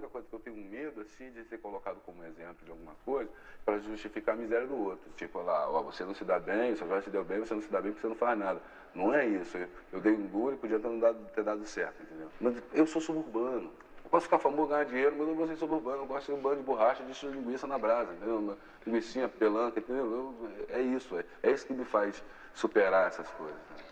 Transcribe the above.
única coisa que eu tenho medo, assim, de ser colocado como exemplo de alguma coisa para justificar a miséria do outro. Tipo lá, ó, você não se dá bem, seu já se deu bem, você não se dá bem porque você não faz nada. Não é isso. Eu, dei um duro e podia ter dado, ter dado certo, entendeu? Mas eu sou suburbano. Eu posso ficar famoso, ganhar dinheiro, mas eu não vou ser suburbano. Eu gosto de um bando de borracha de linguiça na brasa, entendeu? Linguiça pelanca, entendeu? Eu, é isso. É, é isso que me faz superar essas coisas. Né?